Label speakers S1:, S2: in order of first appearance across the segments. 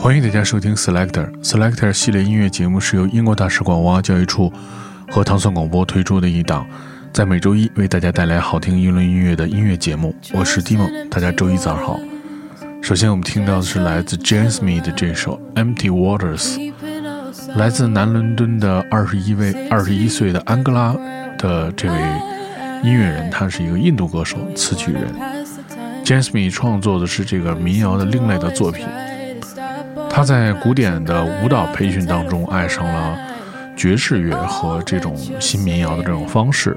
S1: 欢迎大家收听 Selector Selector 系列音乐节目，是由英国大使馆文化教育处和糖蒜广播推出的一档，在每周一为大家带来好听英伦音乐的音乐节目。我是 Dimo，大家周一早上好。首先我们听到的是来自 James Me 的这首 Empty Waters，来自南伦敦的二十一位二十一岁的安哥拉的这位音乐人，他是一个印度歌手、词曲人。James Me 创作的是这个民谣的另类的作品。他在古典的舞蹈培训当中爱上了爵士乐和这种新民谣的这种方式，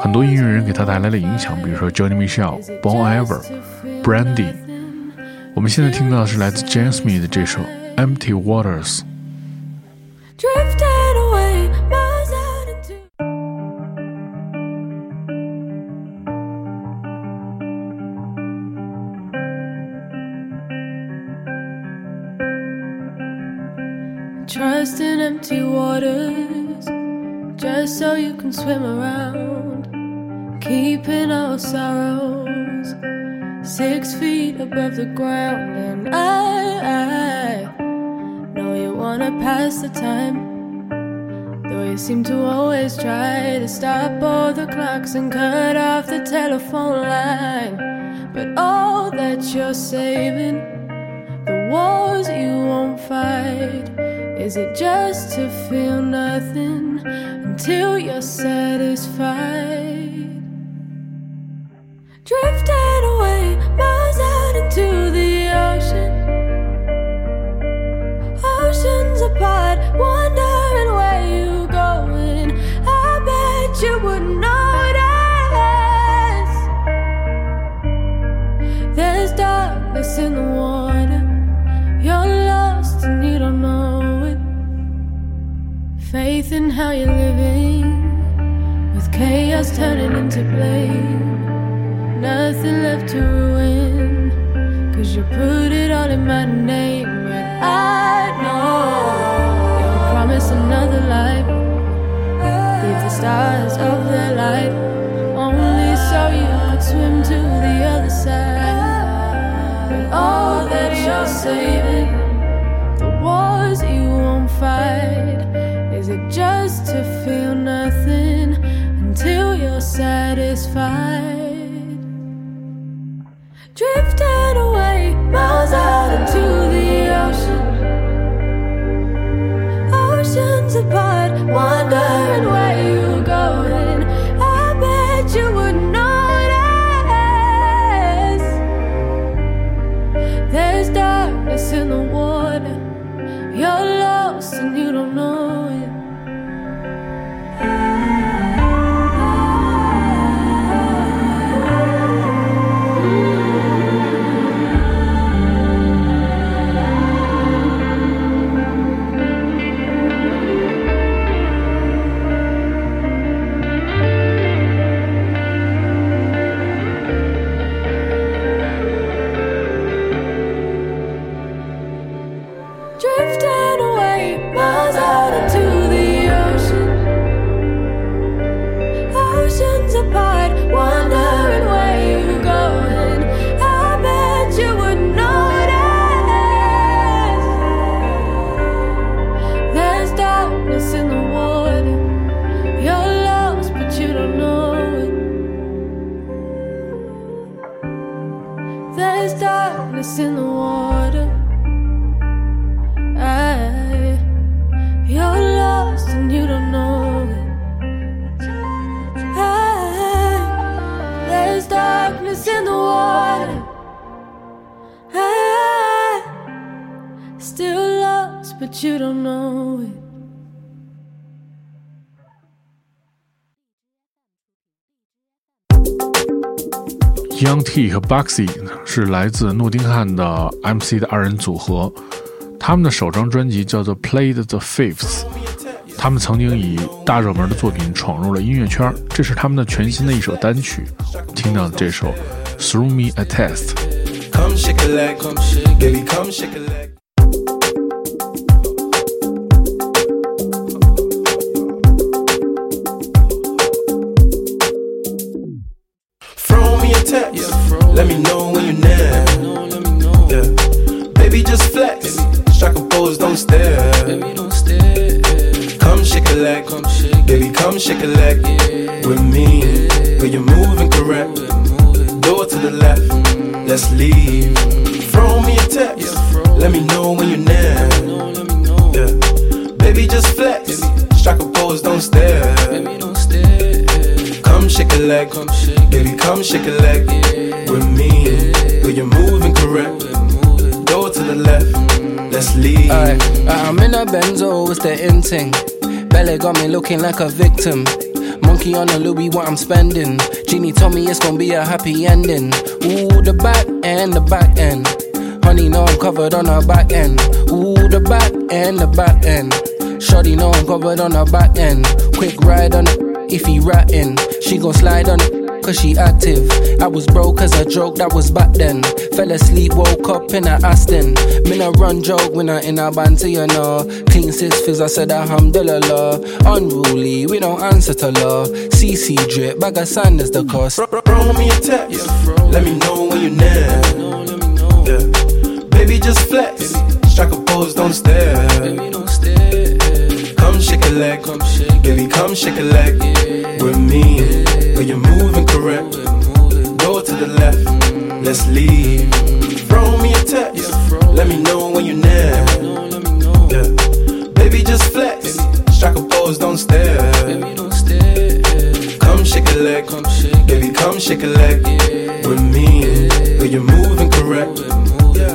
S1: 很多音乐人给他带来了影响，比如说 Johnny Mitchell、Bon Iver、Brandy。我们现在听到的是来自 James Smith 的这首《Empty Waters》。
S2: Empty waters, just so you can swim around. Keeping our sorrows six feet above the ground. And I, I know you wanna pass the time. Though you seem to always try to stop all the clocks and cut off the telephone line. But all that you're saving, the wars you won't fight is it just to feel nothing until you're satisfied? Drifting satisfied? still lost, but you don't know it.
S1: Young T 和 Bugsey 是来自诺丁汉的 MC 的二人组合，他们的首张专辑叫做《Plead the Fifth》。他们曾经以大热门的作品闯入了音乐圈，这是他们的全新的一首单曲。听到这首《
S3: Throw Me a Text。Shake a leg with me. Girl, you're moving correct. Door to the left, let's leave. Throw me a text, let me know when you're near. Yeah. Baby, just flex. Strike a pose, don't stare. Come shake a leg, baby, come shake a leg with me. Girl, you're moving correct. Door to the left, let's leave.
S4: Alright, I'm in a benzo, it's the in. Belly got me looking like a victim. Monkey on a Louis, what I'm spending. Genie told me it's gonna be a happy ending. Ooh, the back end, the back end. Honey, know I'm covered on her back end. Ooh, the back end, the back end. Shorty, know I'm covered on her back end. Quick ride on it, if he ratting. She gon' slide on it, cause she active. I was broke as a joke, that was back then. Fell asleep, woke up in a Aston. Me a run joke when I in a banter, you know. Clean six fizz, I said alhamdulillah. Unruly, we don't answer to law. CC drip, bag of sand is the cost.
S3: Throw me a text, let me know when you're near. Yeah. Baby, just flex. Strike a pose, don't stare. Come shake a leg, come shake. baby, come shake a leg with me. Girl, you're moving correct. Go to the left, let's leave. Throw me a text, let me know when you're near. Yeah. Baby, just flex. Strike a pose, don't stare. Come shake a leg, baby, come shake a leg with me. Girl, you're moving correct.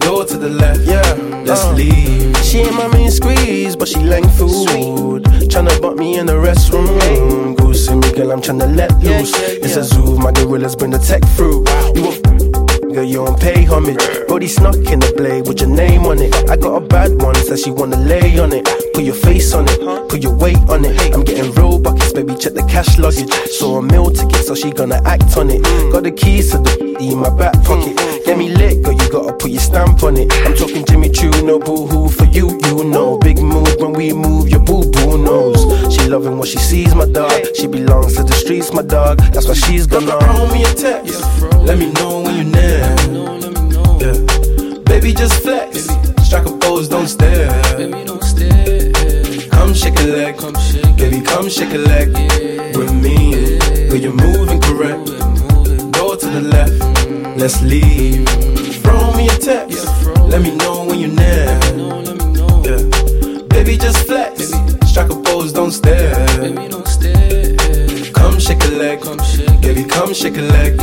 S3: Go to the left, yeah, let's
S5: Uh.
S3: leave.
S5: She ain't my main squeeze, but she lang food. Tryna butt me in the restroom. Goose me, girl, I'm tryna let loose. It's a zoo, my gorillas bring the tech through. You a girl, you don't pay homage. Brody snuck in the blade with your name on it. I got a bad one, says she wanna lay on it. Put your face on it, put your weight on it. I'm getting real buckets, baby, check the cash luggage. Saw a meal ticket, so she gonna act on it. Got the keys to the in my back pocket. Get me lit, girl, you gotta put your stamp on it. I'm talking Jimmy Choo, no boo hoo for you, you know. Big move when we move, your boo boo knows. She loving what she sees, my dog. She belongs to the streets, my dog. That's why she's gonna.
S3: Throw me a text, let me know when you're near. Yeah. Baby, just flex. Strike a pose, don't stare. Come shake a leg, baby, come shake a leg with me. Girl, you're moving correct. Go to the left, let's leave. Throw me a text, let me know when you're near. Yeah. Baby, just flex Strike a pose, don't stare. Come shake a leg, baby, come shake a leg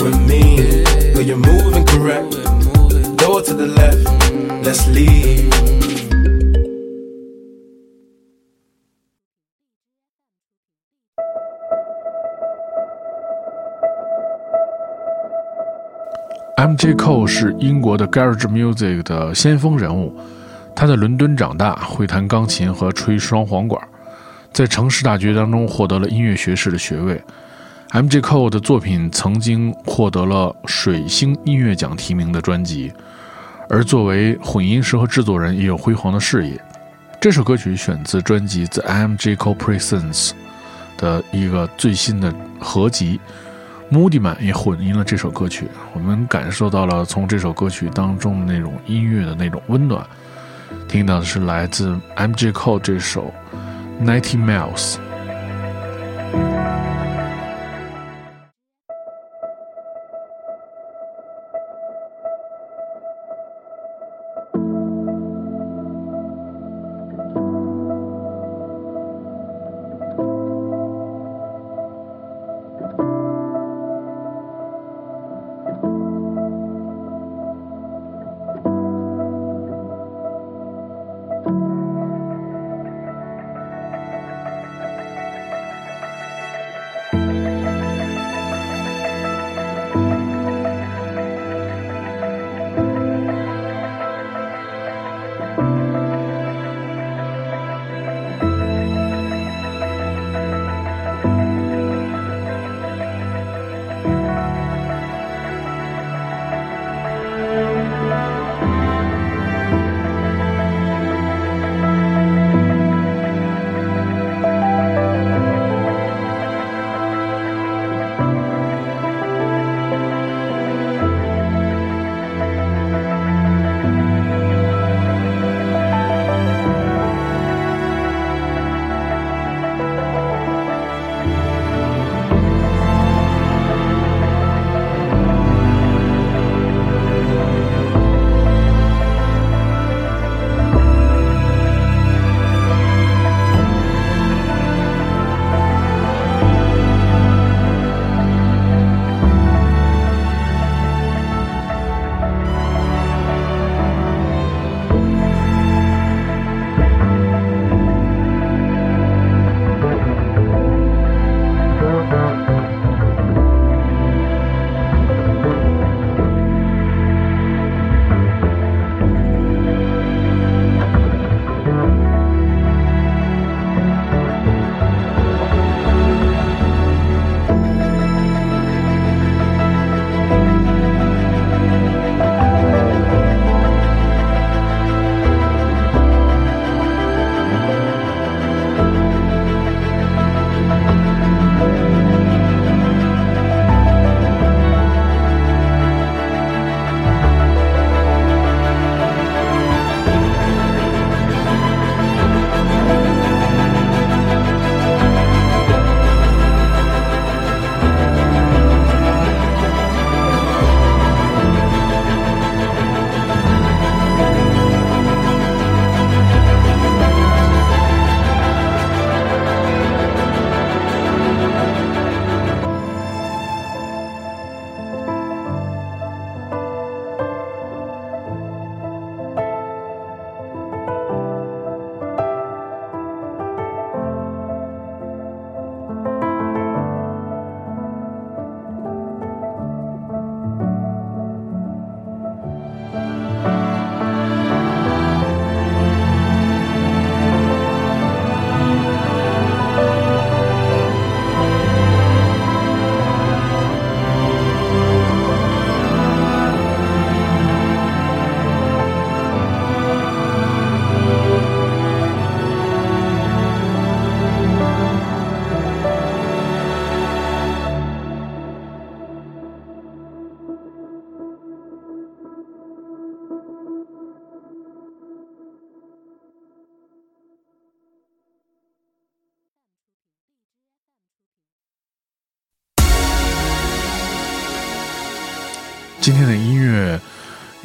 S3: with me. Girl, you're moving correct. Go to the left, let's leave.
S1: MJ Cole 是英国的 Garage Music 的先锋人物，他在伦敦长大，会弹钢琴和吹双簧管， 在城市大学当中获得了音乐学士的学位。MJ Cole 的作品曾经获得了水星音乐奖提名的专辑，而作为混音师和制作人也有辉煌的事业。这首歌曲选自专辑《The MJ Cole Presents》的一个最新的合集。Moody Man 也混音了这首歌曲，我们感受到了从这首歌曲当中的那种音乐的那种温暖。听到的是来自 MJ Cole 这首《Ninety Miles》。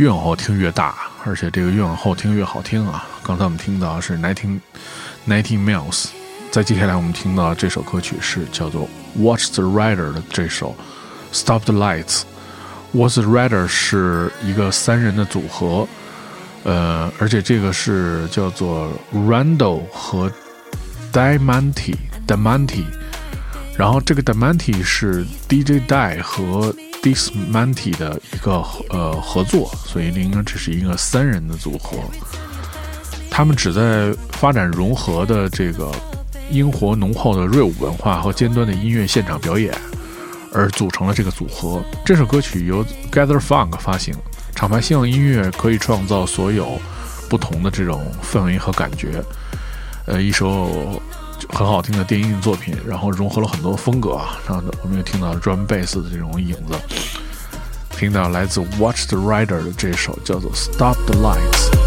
S6: 越往后听越大，而且这个越往后听越好听啊！刚才我们听到是 Nineteen Nineteen Miles，在接下来我们听到这首歌曲是叫做 Watch the Rider 的这首 Stop the Lights。Watch the Rider 是一个三人的组合，呃，而且这个是叫做 Randall 和 Diamante Diamante，然后这个 Diamante 是 DJ Die 和 Dismanti 的一个呃合作，所以应该这是一个三人的组合。他们旨在发展融合的这个英活浓厚的瑞舞文化和尖端的音乐现场表演，而组成了这个组合。这首歌曲由 Gather Funk 发行。厂牌希望音乐可以创造所有不同的这种氛围和感觉。呃，一首很好听的电音作品，然后融合了很多风格啊，然后我们也听到 drum bass 的这种影子，听到来自 Watch the Rider 的这首叫做 Stop the Lights。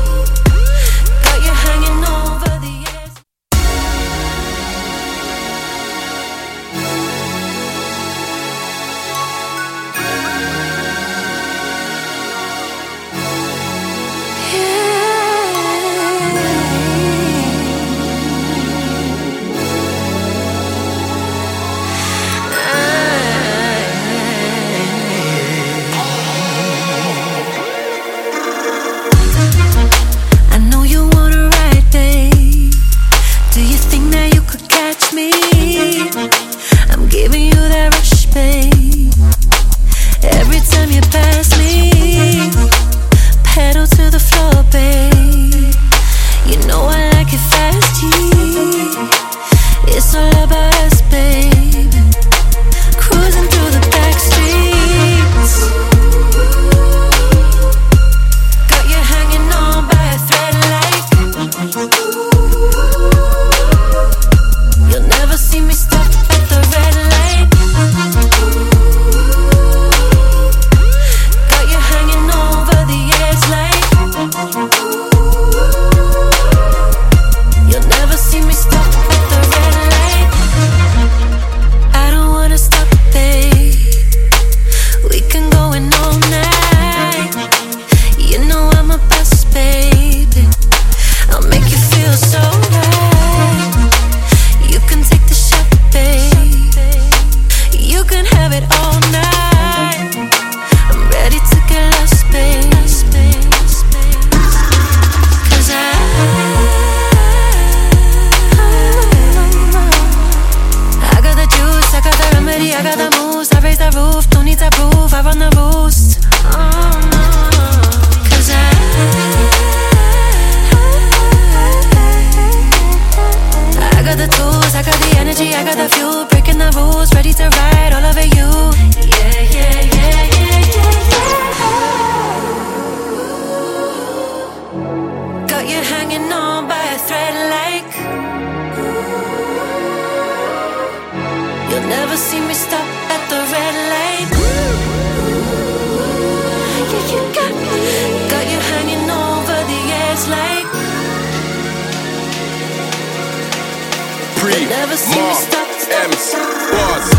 S7: Pre,
S8: You'll me stop.
S7: M's, bars.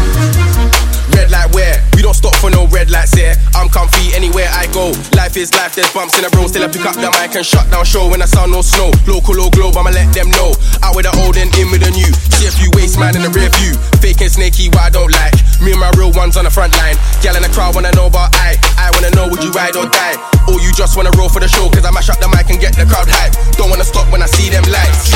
S7: Red light where? We don't stop for no red lights here. I'm comfy anywhere I go. Life is life, there's bumps in the road. Still I pick up the mic and shut down show when I sound no snow. Local or globe, I'ma let them know. Out with the old and in with the new. See a few waste man in the rear view. Fake and snaky, what I don't like. Me and my real ones on the front line. Gal in the crowd wanna know about I. I wanna know would you ride or die? Or you just wanna roll for the show? Cause I mash up the mic and get the crowd hype. Don't wanna stop when I see them lights.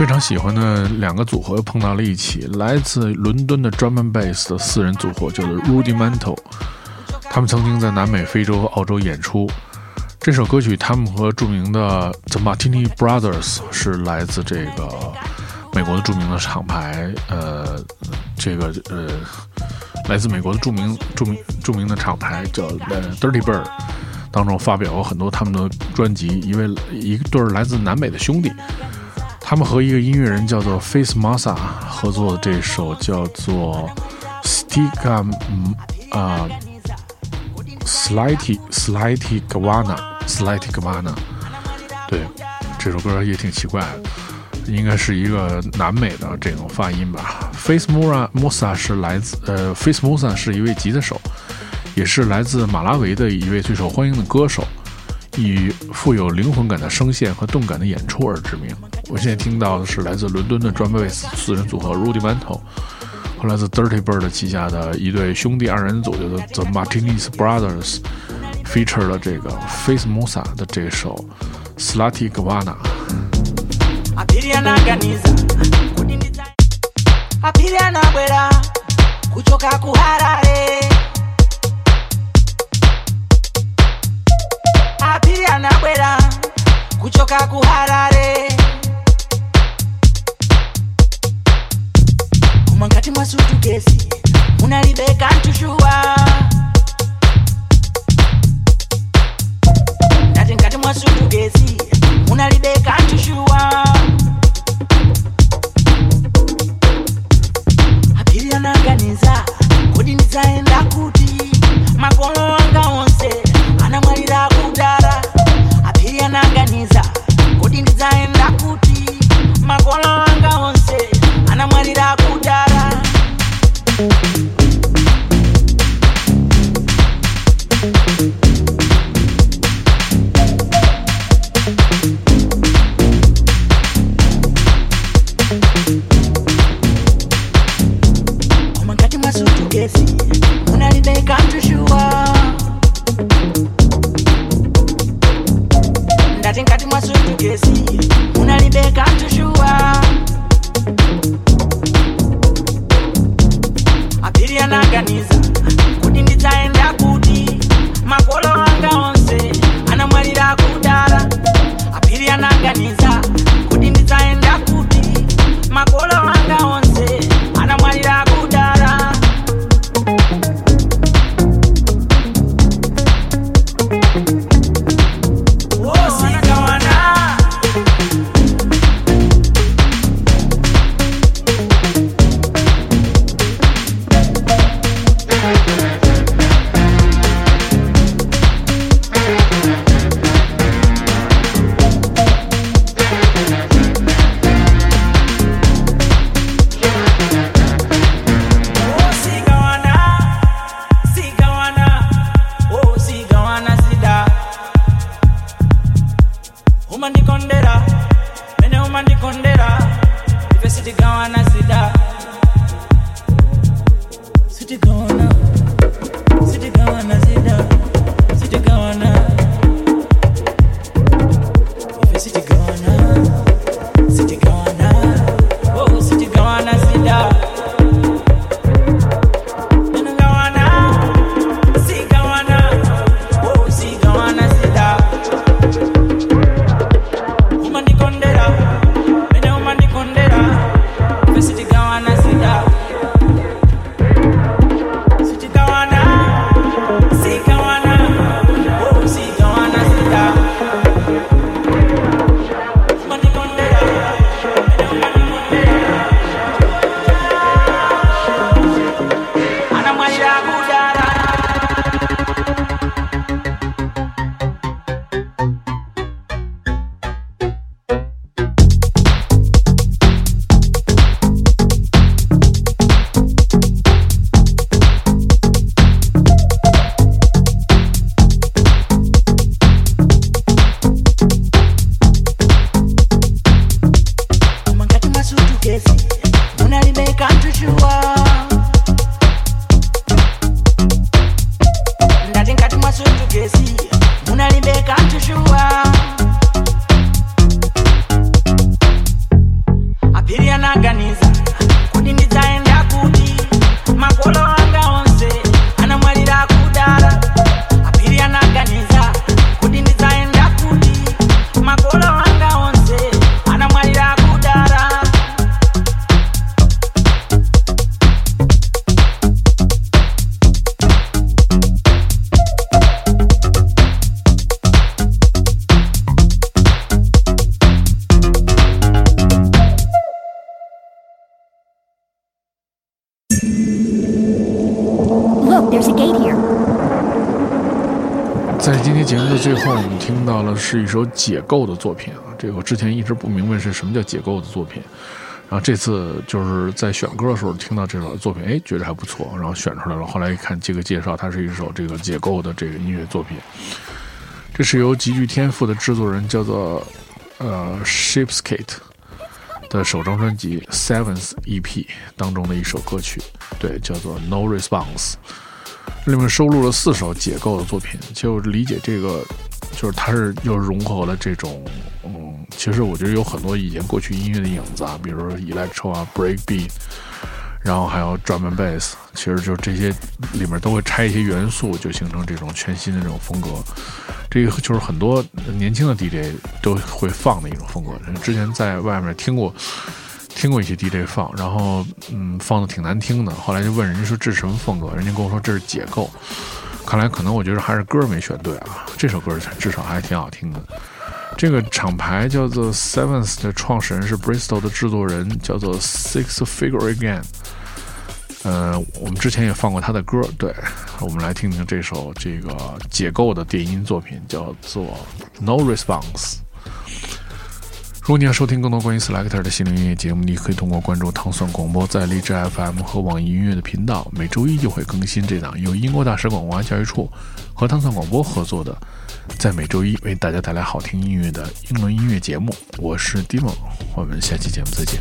S6: 非常喜欢的两个组合又碰到了一起，来自伦敦的 drum and bass 的四人组合叫做 Rudimental，他们曾经在南美、非洲和澳洲演出。这首歌曲，他们和著名的 The Martini Brothers 是来自这个美国的著名的厂牌，呃，这个呃
S1: 来自美国的著名著名著名的厂牌叫 Dirty Bird 当中发表过很多他们的专辑。一位一对来自南美的兄弟，他们和一个音乐人叫做 Face masa 合作的这首叫做 Stika 啊 Slighty Slighty Gawana Slighty Gawana，对，这首歌也挺奇怪的，应该是一个南美的这种发音吧。Face Mura Musa 是来自呃 Face Musa 是一位吉他手，也是来自马拉维的一位最受欢迎的歌手，以富有灵魂感的声线和动感的演出而知名。我现在听到的是来自伦敦的 drum bass 四人组合 Rudimental。和来自 Dirty Bird 旗下的一对兄弟二人组，叫做 The Martinez Brothers，feature 了这个 Face Musa 的这首 Slutty Gawana。
S9: apirianaganiza n a mwa sutukezi munalibeka ntushuwa ndati ngati mwa sutukezi munalibeka ntushuwa mwa sutukezi munalibeka ntushuwa ndati ngati mwa sutukezi munalibeka ntushuwa apiri anaganiza masutukezi munalibeka ntushuwa apiri
S1: 是一首解构的作品啊。这个我之前一直不明白是什么叫解构的作品，然后这次就是在选歌的时候听到这首作品，哎，觉得还不错，然后选出来了。后来一看这个介绍，它是一首这个解构的这个音乐作品。这是由极具天赋的制作人叫做呃 Shipskate 的首张专辑 Seventh EP 当中的一首歌曲，对，叫做 No Response。里面收录了四首解构的作品，就理解这个，就是它是又融合了这种，嗯，其实我觉得有很多以前过去音乐的影子啊，比如说 electro 啊，breakbeat，然后还有 drum and bass，其实就是这些里面都会拆一些元素，就形成这种全新的这种风格。这个就是很多年轻的 DJ 都会放的一种风格。之前在外面听过。听过一些 DJ 放，然后嗯放的挺难听的，后来就问人家说这是什么风格，人家跟我说这是解构，看来可能我觉得还是歌没选对啊，这首歌至少还挺好听的。这个厂牌叫做 Seventh 的创始人是 Bristol 的制作人，叫做 Six Figure Again。呃，我们之前也放过他的歌，对，我们来听听这首这个解构的电音作品，叫做 No Response。如果你要收听更多关于 Selector 的心灵音乐节目，你可以通过关注汤蒜广播在荔枝 FM 和网易音乐的频道，每周一就会更新这档由英国大使馆文化教育处和汤蒜广播合作的，在每周一为大家带来好听音乐的英伦音乐节目。我是 Dimon，我们下期节目再见。